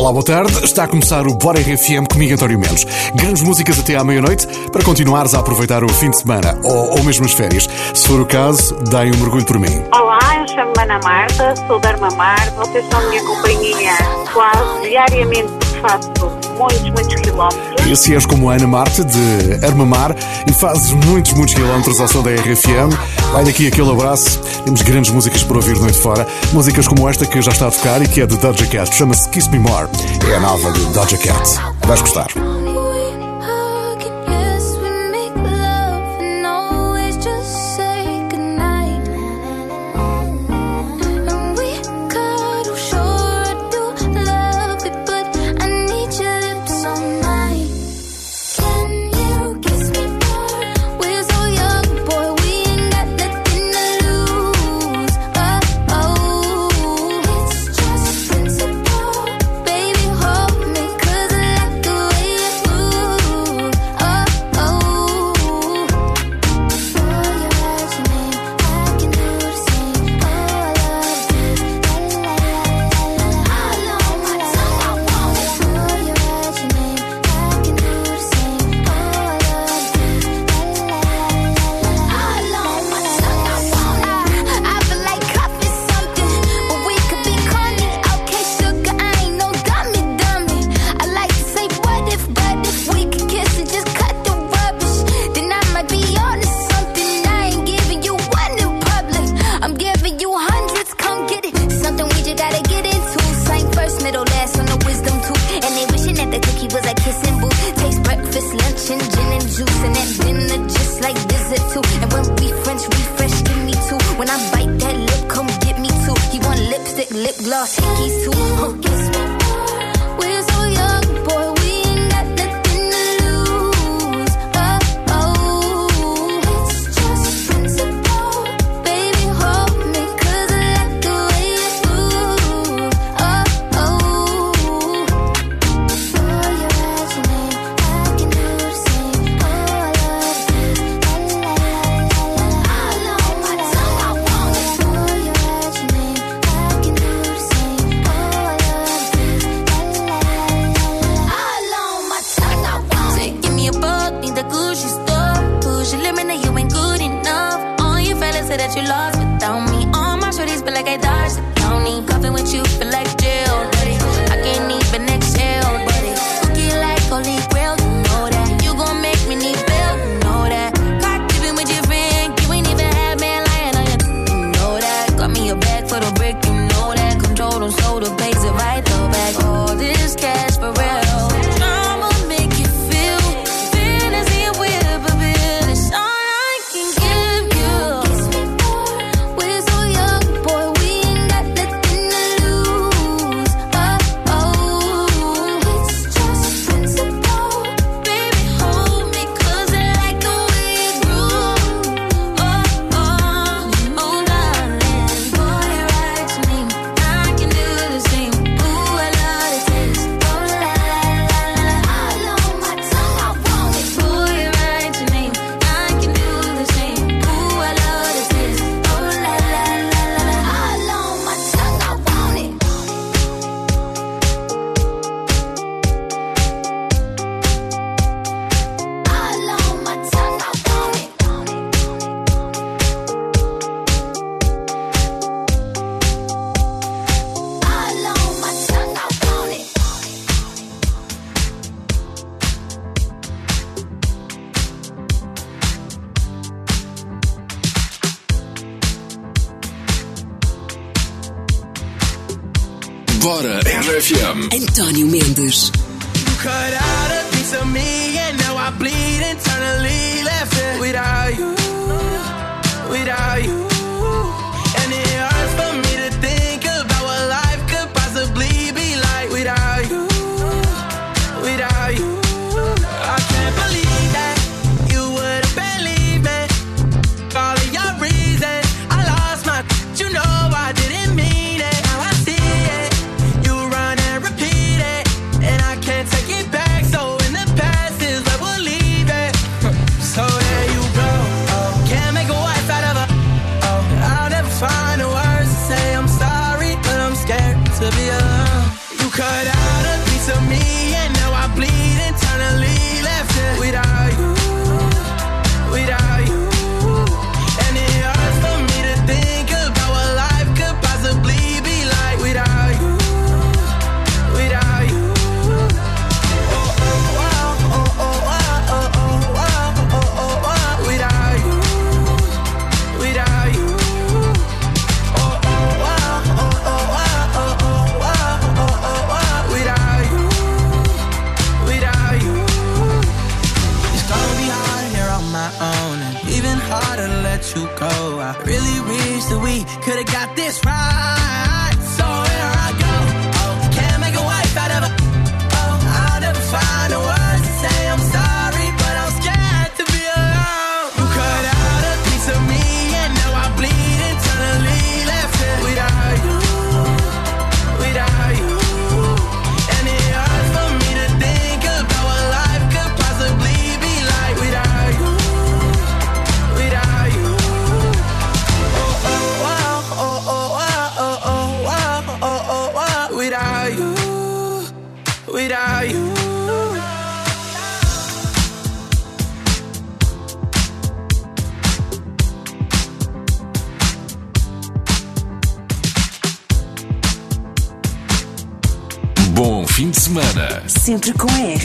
Olá, boa tarde. Está a começar o Bora RFM comigo, António Melos. Grandes músicas até à meia-noite para continuares a aproveitar o fim de semana ou, ou mesmo as férias. Se for o caso, dai um mergulho por mim. Olá, eu chamo-me Ana Marta, sou da Armamar. Vocês são a minha companhia quase diariamente faço muitos, muitos quilómetros. Se és como a Ana Marta, de Armamar, e fazes muitos, muitos quilómetros ao som da RFM, vai daqui aquele abraço. Temos grandes músicas para ouvir noite fora. Músicas como esta que já está a tocar e que é de Doja Cat. Chama-se Kiss Me More. É a nova de Doja Cat. Vais gostar. António Mendes.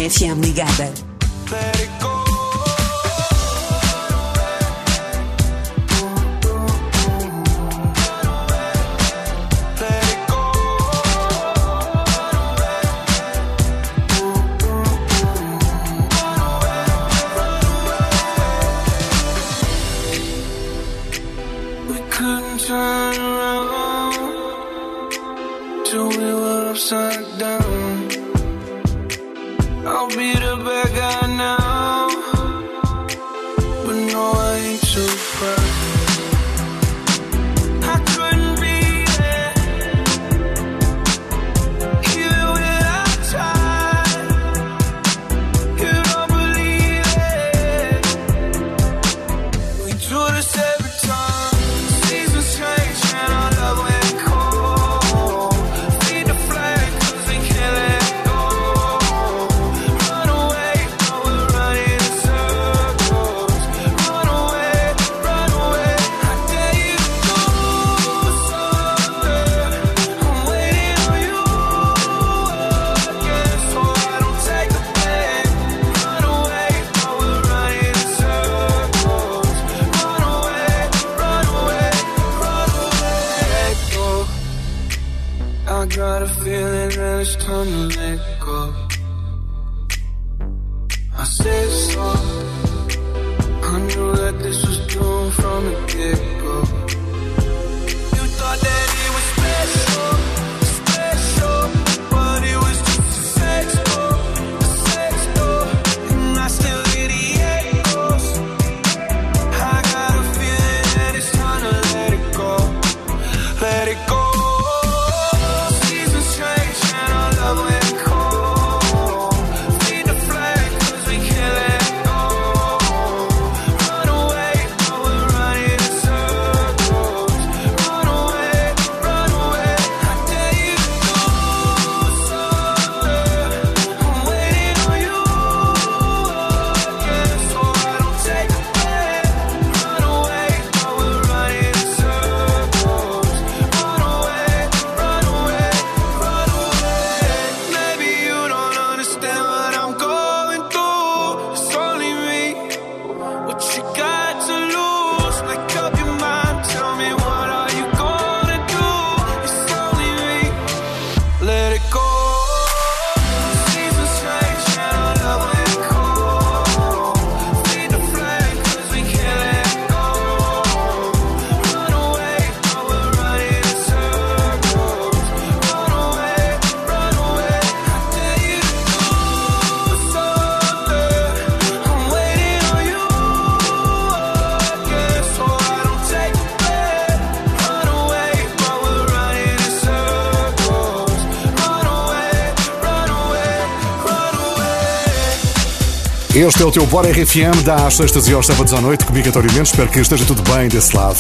and Family Garden. turn around till we were upside down me to Este é o teu Bora RFM, das sextas e aos sábados à noite, comigo espero que esteja tudo bem desse lado.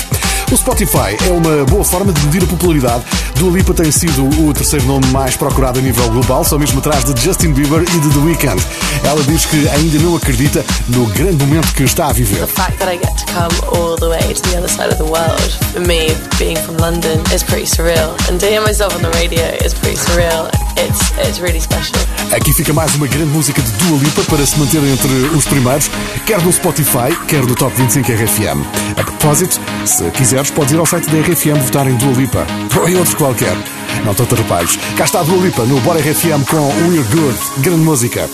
O Spotify é uma boa forma de medir a popularidade. Dua Lipa tem sido o terceiro nome mais procurado a nível global, só mesmo atrás de Justin Bieber e de The Weeknd. Ela diz que ainda não acredita no grande momento que está a viver. O facto de eu get come all the way to the other side of the world, for me, being from London, is pretty surreal. And to hear myself on the radio is pretty surreal. It's, it's really special. Aqui fica mais uma grande música de Dua Lipa para se manter entre os primeiros, quer no Spotify, quer no Top 25 RFM. A propósito, se quiseres, podes ir ao site da RFM votar em Dua Lipa, ou em outros qualquer. Não te atrapalhes. Cá está a Dua Lipa no Bora RFM com We're Good. Grande música.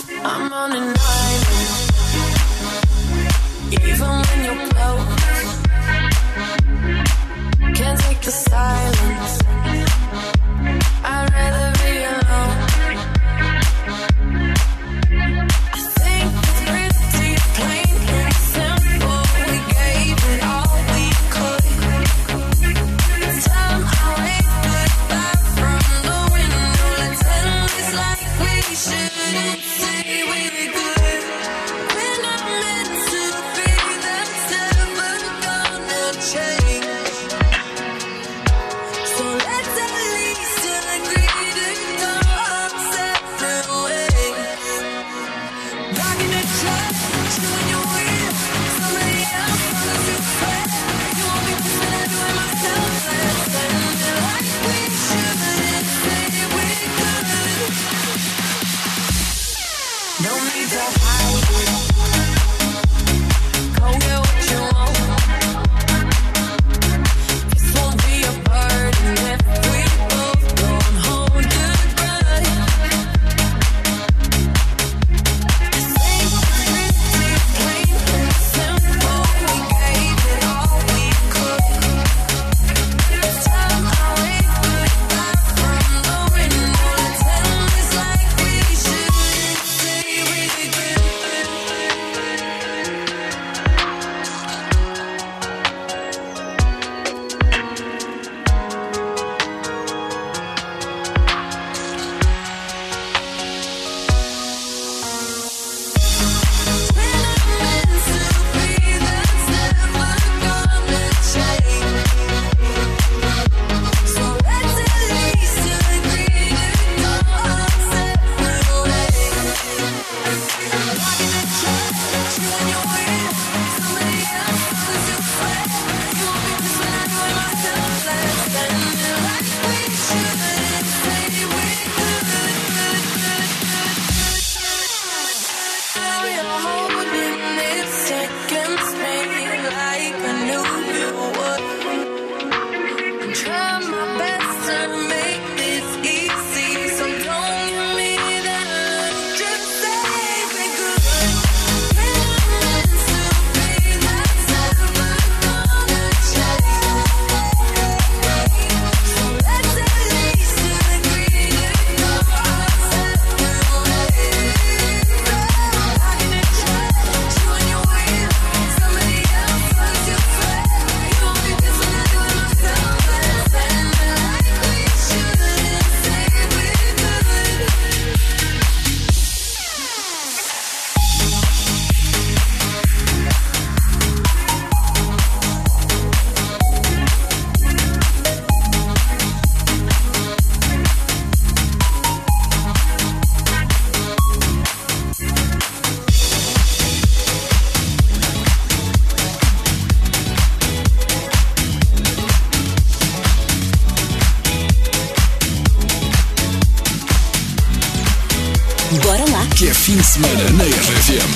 Bora lá. Que é fim de semana na RFM.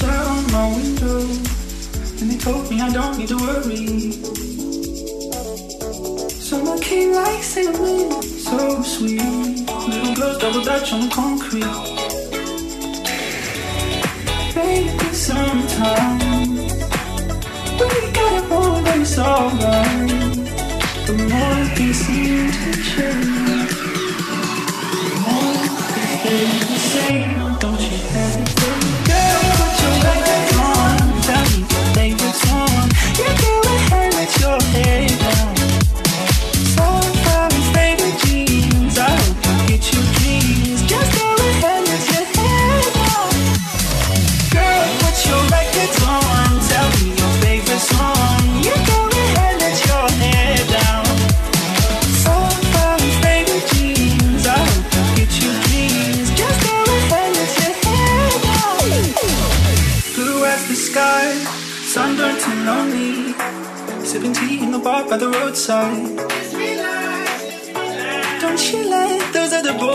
Sat on my window, and they told me I don't need to worry. Summer came like cinnamon, so sweet. Little girls double dutch on the concrete. Baby, sometime we got it wrong, but it's alright. The more things seem to change, the more they stay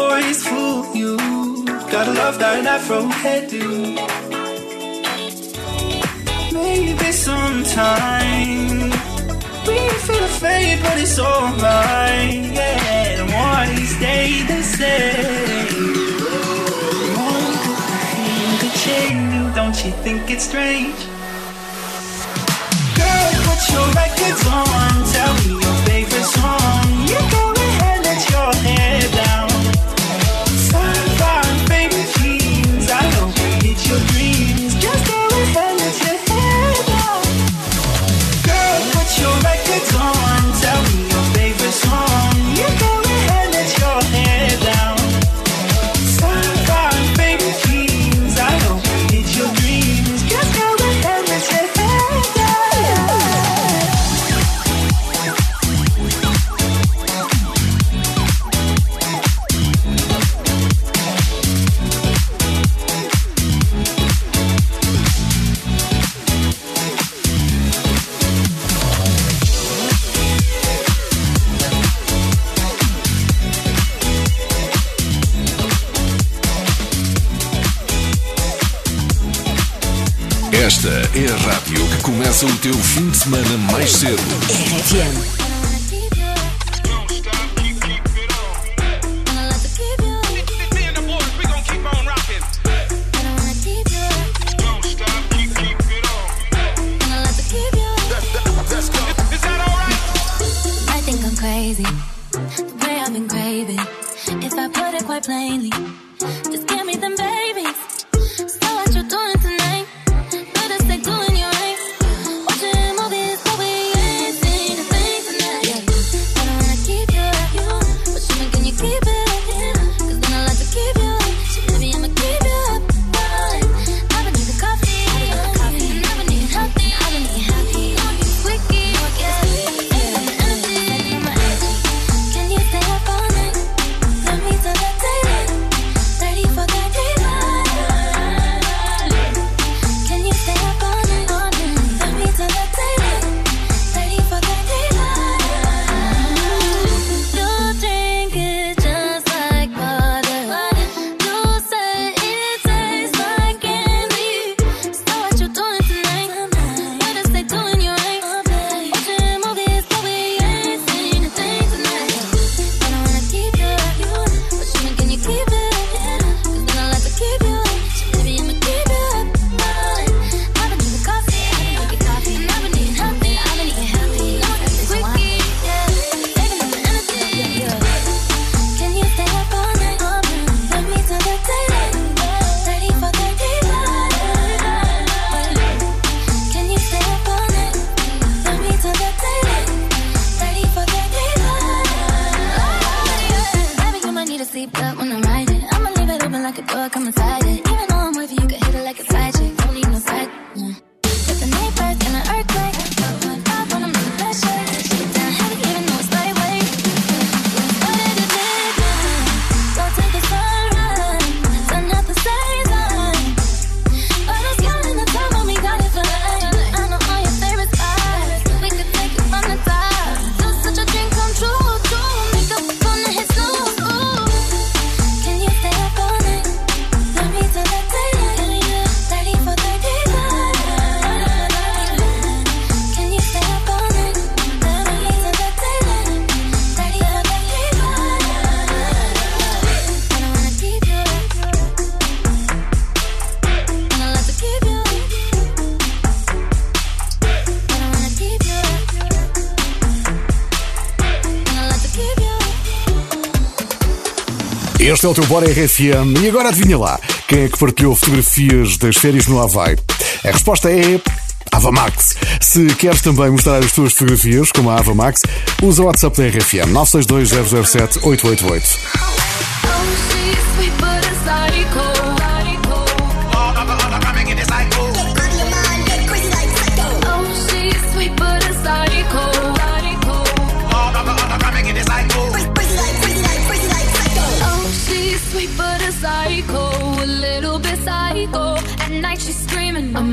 stories fool you. Gotta love that afro hairdo. Maybe sometime we feel afraid, but it's alright. Yeah, one day the same. The chain, you don't you think it's strange? Girl, put your records on. Tell me your favorite song. You go ahead, let your hair. teu fim de semana mais cedo. RFM. Este é o teu Bora RFM. E agora adivinha lá, quem é que partilhou fotografias das férias no Havaí? A resposta é Ava Max. Se queres também mostrar as tuas fotografias, como a Ava Max, usa o WhatsApp da RFM 962 007 888.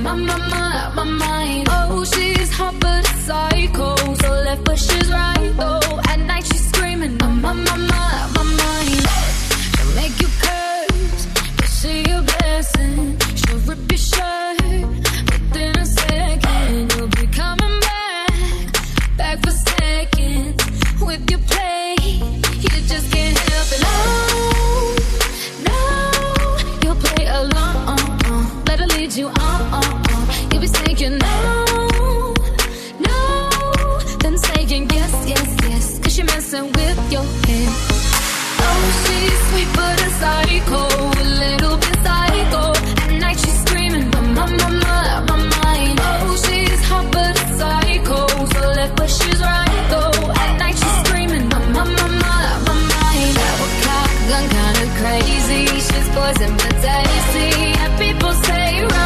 out my mind. Oh, she's hot a psycho, so left but she's right though. At night she's screaming, my, my, mind. And the days. We had people say,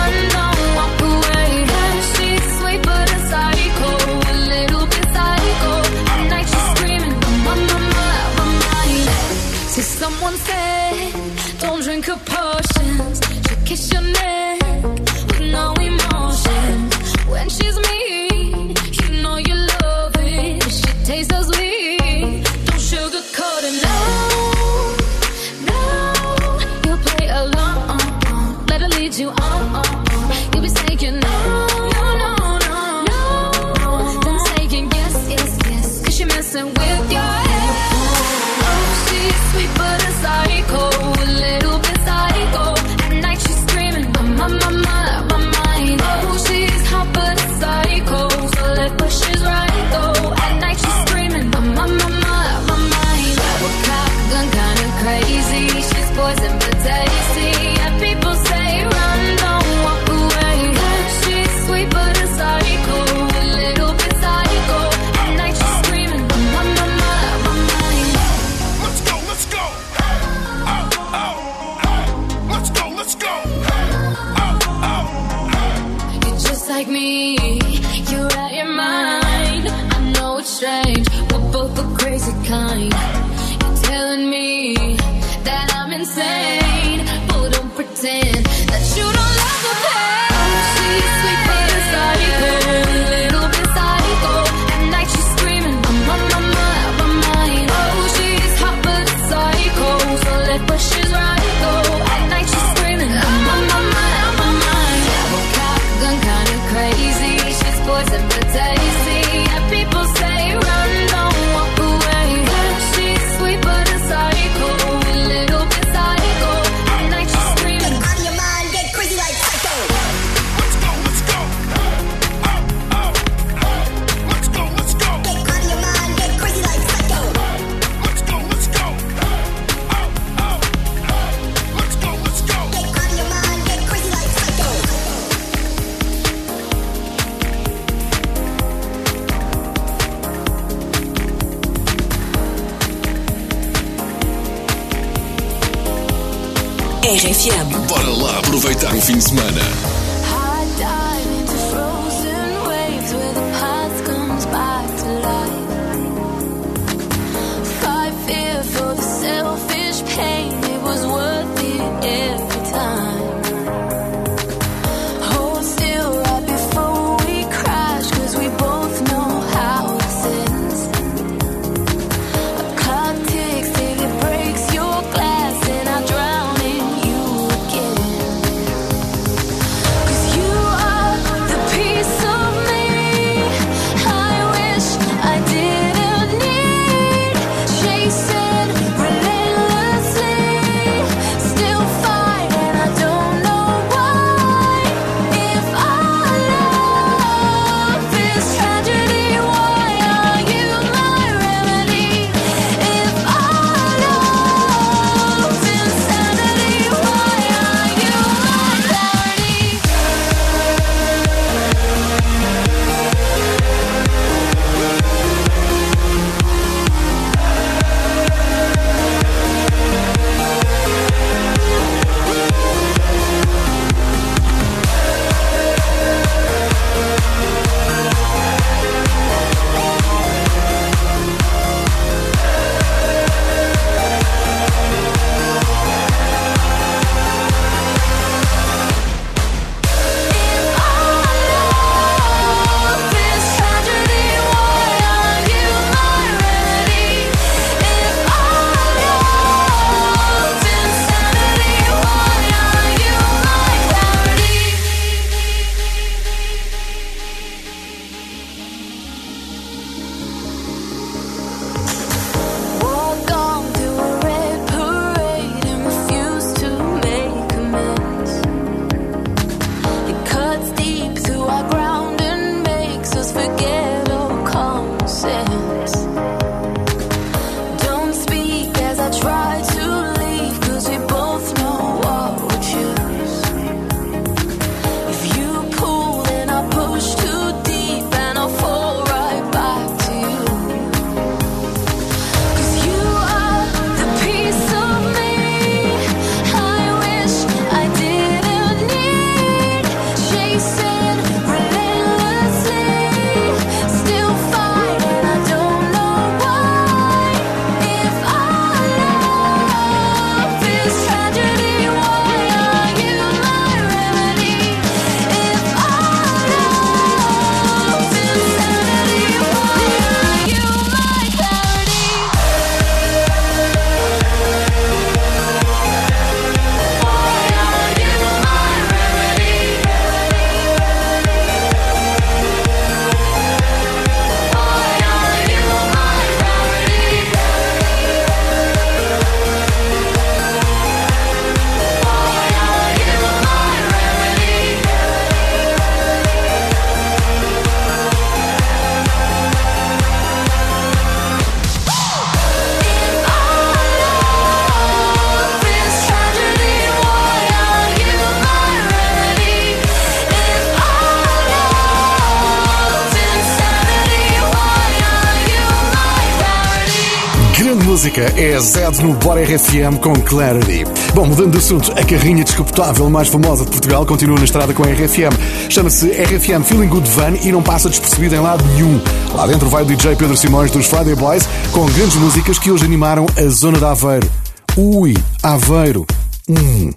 música é Zed no Bora RFM com Clarity. Bom, mudando de assunto, a carrinha descapotável mais famosa de Portugal continua na estrada com a RFM. Chama-se RFM Feeling Good Van e não passa despercebida em lado nenhum. Lá dentro vai o DJ Pedro Simões dos Friday Boys com grandes músicas que hoje animaram a zona de Aveiro. Ui, Aveiro. Hum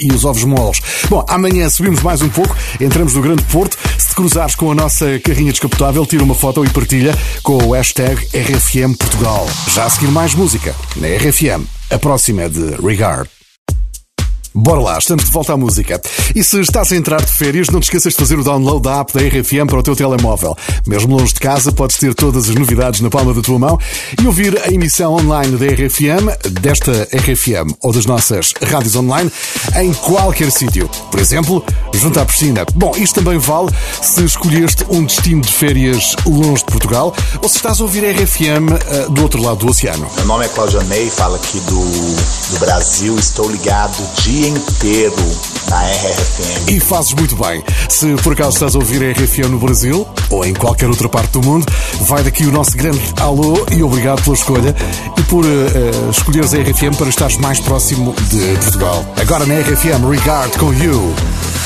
e os ovos moles. Bom, amanhã subimos mais um pouco, entramos no Grande Porto. Se cruzares com a nossa carrinha descapotável, tira uma foto e partilha com o hashtag RFM Portugal. Já a seguir mais música na RFM. A próxima é de Regard. Bora lá, estamos de volta à música. E se estás a entrar de férias, não te esqueças de fazer o download da app da RFM para o teu telemóvel. Mesmo longe de casa, podes ter todas as novidades na palma da tua mão e ouvir a emissão online da RFM, desta RFM ou das nossas rádios online, em qualquer sítio. Por exemplo, junto à piscina. Bom, isto também vale se escolheste um destino de férias longe de Portugal ou se estás a ouvir a RFM eh, do outro lado do oceano. Meu nome é Claudio Ney, falo aqui do, do Brasil. Estou ligado o dia inteiro na RFM. E fazes muito bem. Se por acaso estás a ouvir a RFM no Brasil ou em qualquer outra parte do mundo, vai daqui o nosso grande alô e obrigado pela escolha e por eh, escolheres a RFM para estares mais próximo de Portugal. Agora na RFM, Regard com You.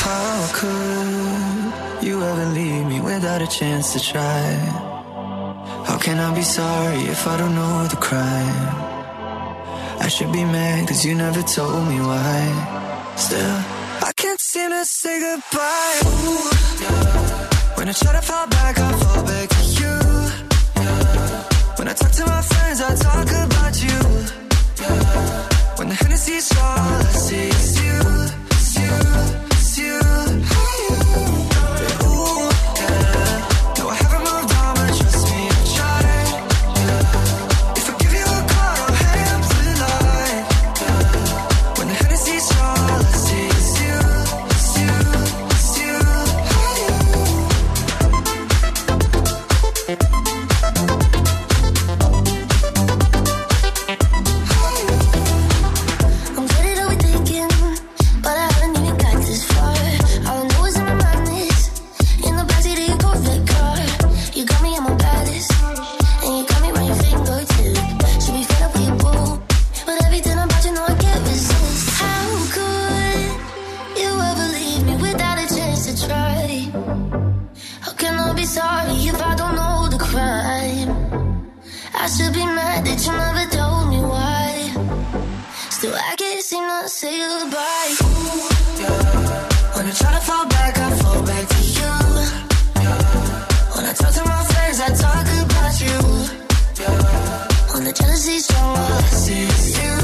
How could you ever leave me without a chance to try? How can I be sorry if I don't know the crime? I should be mad cause you never told me why. Still, I can't seem to say goodbye. Ooh, yeah. When I try to fall back, I fall back to you. Yeah. When I talk to my friends, I talk about you. Yeah. When the Hennessy's all I see is you, How can I be sorry if I don't know the crime? I should be mad that you never told me why. Still, I can't seem to say goodbye. When I try to fall back, I fall back to you. When I talk to my friends, I talk about you. When the jealousy's strong, I see you,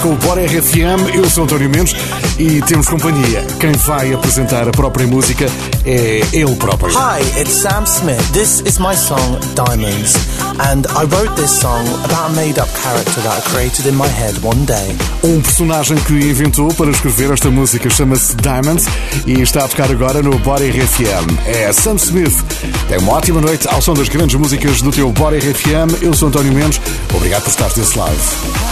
Com o Bora RFM, eu sou António Mendes e temos companhia. Quem vai apresentar a própria música é ele próprio. Hi, it's Sam Smith. This is my song Diamonds, and I wrote this song about a made up character that I created in my head one day. Um personagem que inventou para escrever esta música chama-se Diamonds e está a tocar agora no Bora RFM. É Sam Smith. Tem uma ótima noite ao som das grandes músicas do teu Bora RFM. Eu sou António Mendes. Obrigado por estar desse lado.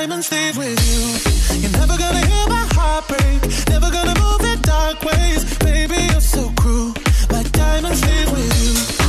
My diamonds leave with you. You're never gonna hear my heart break. Never gonna move in dark ways. Baby, you're so cruel. My diamonds leave with you.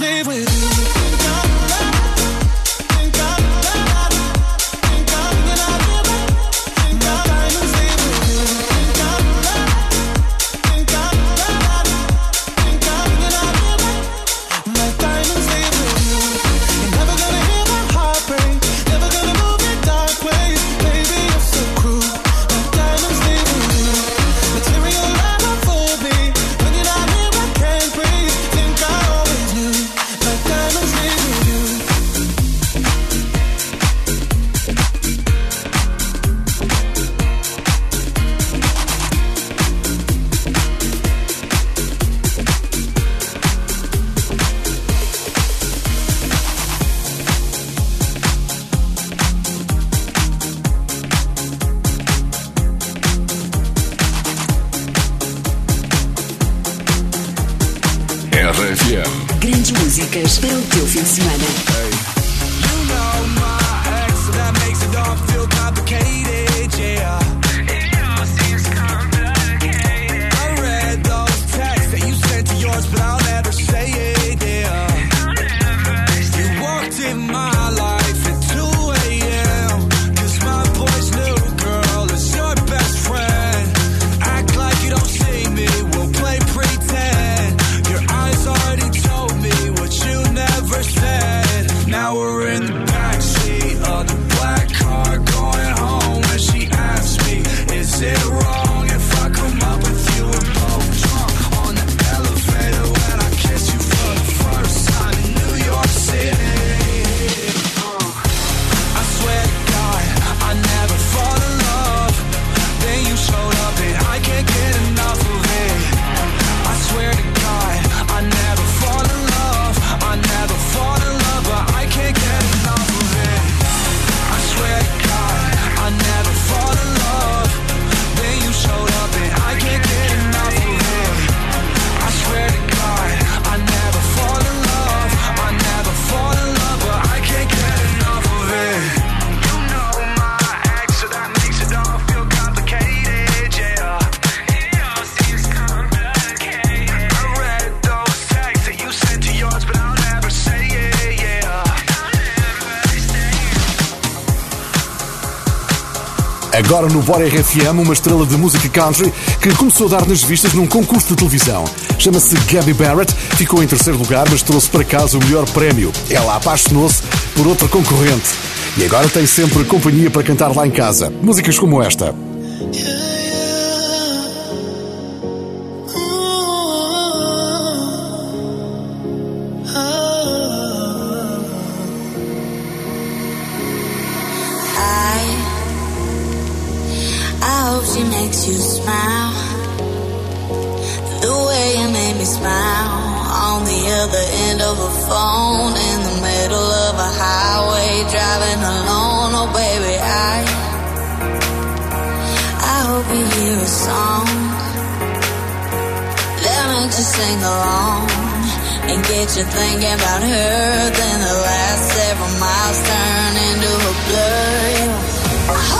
live with agora no Bora RFM uma estrela de música country que começou a dar nas vistas num concurso de televisão. Chama-se Gabby Barrett, ficou em terceiro lugar, mas trouxe para casa o melhor prémio. Ela apaixonou-se por outra concorrente. E agora tem sempre companhia para cantar lá em casa. Músicas como esta. hope she makes you smile. The way you made me smile on the other end of a phone in the middle of a highway driving alone. Oh, baby, I I hope you hear a song that makes you sing along. And get you thinking about her, then the last several miles turn into a blur.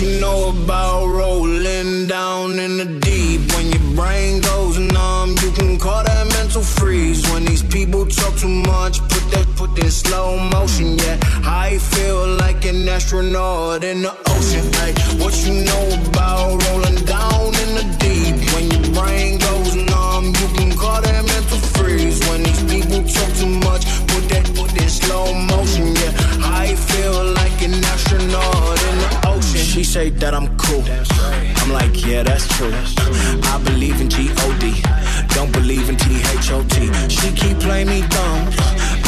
you know about rolling down in the deep? When your brain goes numb, you can call that mental freeze. When these people talk too much, put that put in slow motion. Yeah, I feel like an astronaut in the ocean. Like what you know about rolling down in the deep? When your brain goes numb, you can call that mental freeze. When these people talk too much, put that put in slow motion. Yeah, I feel like an astronaut. She say that I'm cool. I'm like, yeah, that's true. I believe in G-O-D. Don't believe in T-H-O-T. She keep playing me dumb.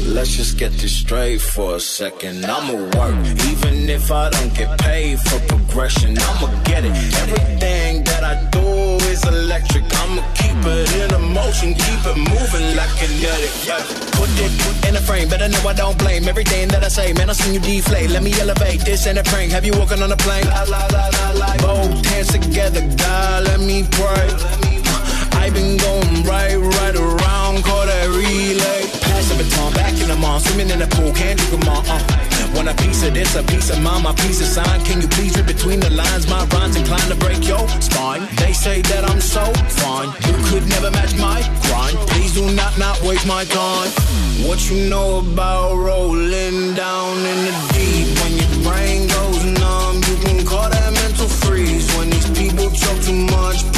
Let's just get this straight for a second. I'ma work, even if I don't get paid for progression. I'ma get it. Everything that I do is electric. I'ma keep it in a motion, keep it moving like kinetic. Yeah. Put it in a frame, better know I don't blame everything that I say. Man, I seen you deflate. Let me elevate. This ain't a prank. Have you walking on a plane? La la la la la. Both hands together, God, let me pray. I've been going right, right around, call that relay pass a back in the mall, swimming in the pool, can't drink them all. Uh. Want a piece of this, a piece of mine, my piece of sign. Can you please read between the lines? My rhymes inclined to break your spine. They say that I'm so fine, you could never match my grind. Please do not not waste my time. What you know about rolling down in the deep? When your brain goes numb, you can call that mental freeze. When these people talk too much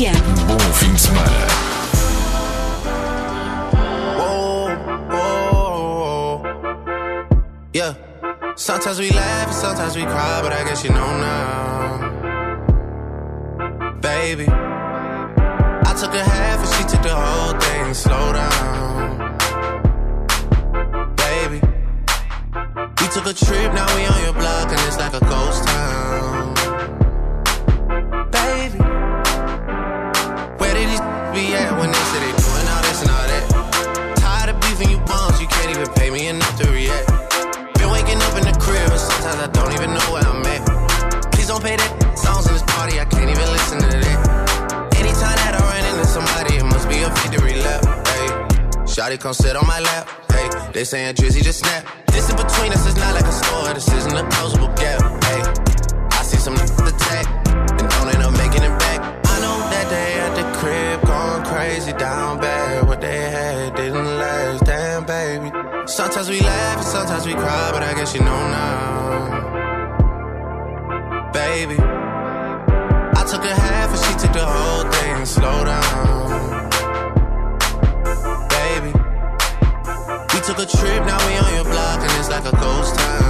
RFM. Bom fim de semana. Oh, oh, oh. Yeah. Sometimes we laugh and sometimes we cry, but I guess you know now. Baby. I took a half and she took the whole thing. Slow down. Baby. We took a trip, now we on your block and it's like a ghost be at when they say they doing all this and all that? Tired of beefing you bums, you can't even pay me enough to react. Been waking up in the crib and sometimes I don't even know where I'm at. Please don't pay that songs in this party, I can't even listen to that. Anytime that I run into somebody, it must be a victory lap. Hey, Shotty come sit on my lap. Hey, they saying Drizzy just snap. This in between us is not like a store, this isn't a closable gap. Hey, I see some attack down bad. What they had didn't last, damn baby. Sometimes we laugh and sometimes we cry, but I guess you know now, baby. I took a half and she took the whole thing. Slow down, baby. We took a trip, now we on your block and it's like a ghost town,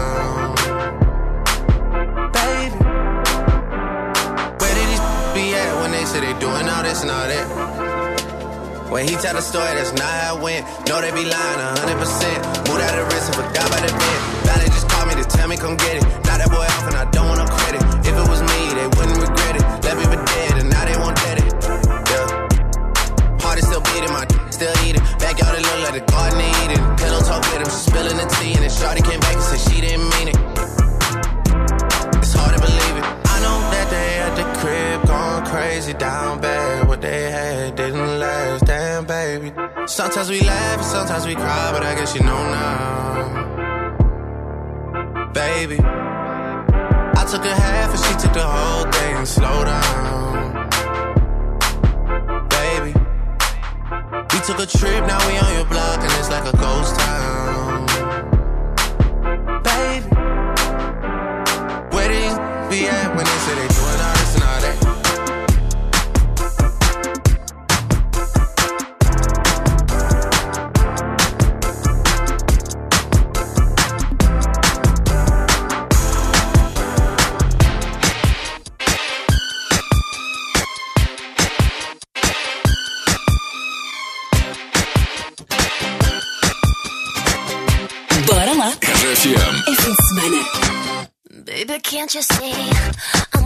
This and all that? When he tell the story, that's not how it went. No, they be lying 100%. Moved out of risk and forgot about the bed. Now they just call me to tell me come get it. Now that boy off and I don't want no credit. If it was me, they wouldn't regret it. Left me for dead and now they won't let it. Yeah. Heart is still beating, my still eating. Backyard it look like the garden of Eden. Pillow talk with him, spilling the tea, and then Shorty came back and said she didn't mean it. It's hard to believe it. I know that they crazy down bad. What they had didn't last, damn baby. Sometimes we laugh and sometimes we cry, but I guess you know now, baby. I took a half and she took the whole thing. Slow down, baby. We took a trip, now we on your block, and it's like a ghost town. Baby, where these be at when they say they can't you see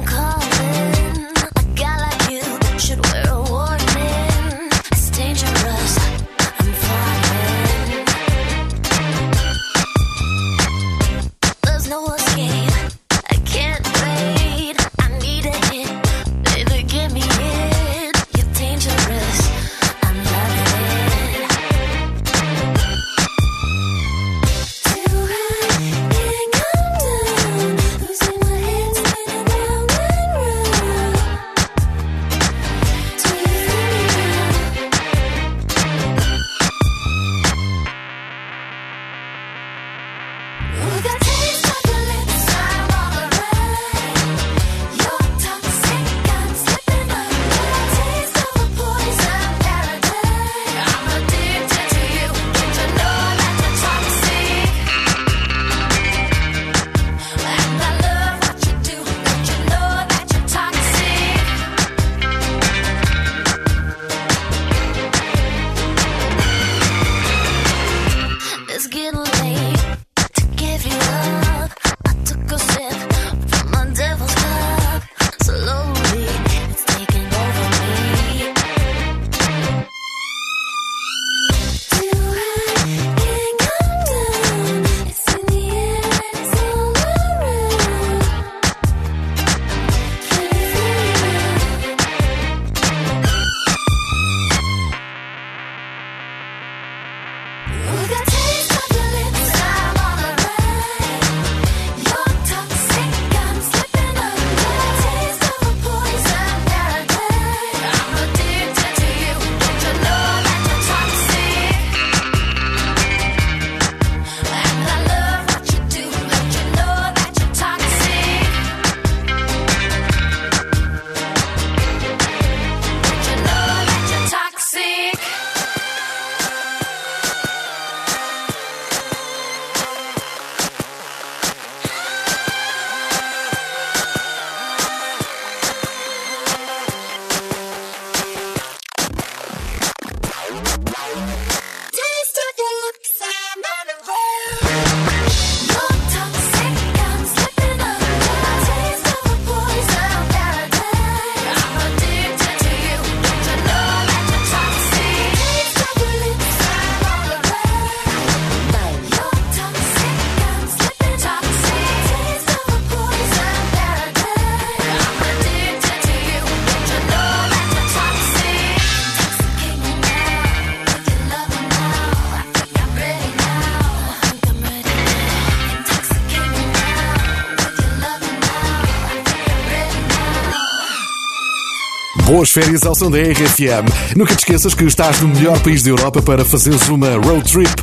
Boas férias ao som da RFM. Nunca te esqueças que estás no melhor país da Europa para fazeres uma road trip.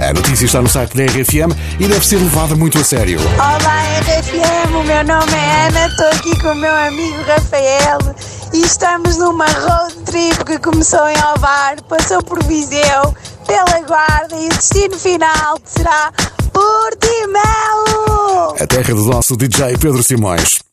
A notícia está no site da RFM e deve ser levada muito a sério. Olá RFM, o meu nome é Ana, estou aqui com o meu amigo Rafael e estamos numa road trip que começou em Alvar, passou por Viseu, pela Guarda e o destino final será Portimelo! A terra do nosso DJ Pedro Simões.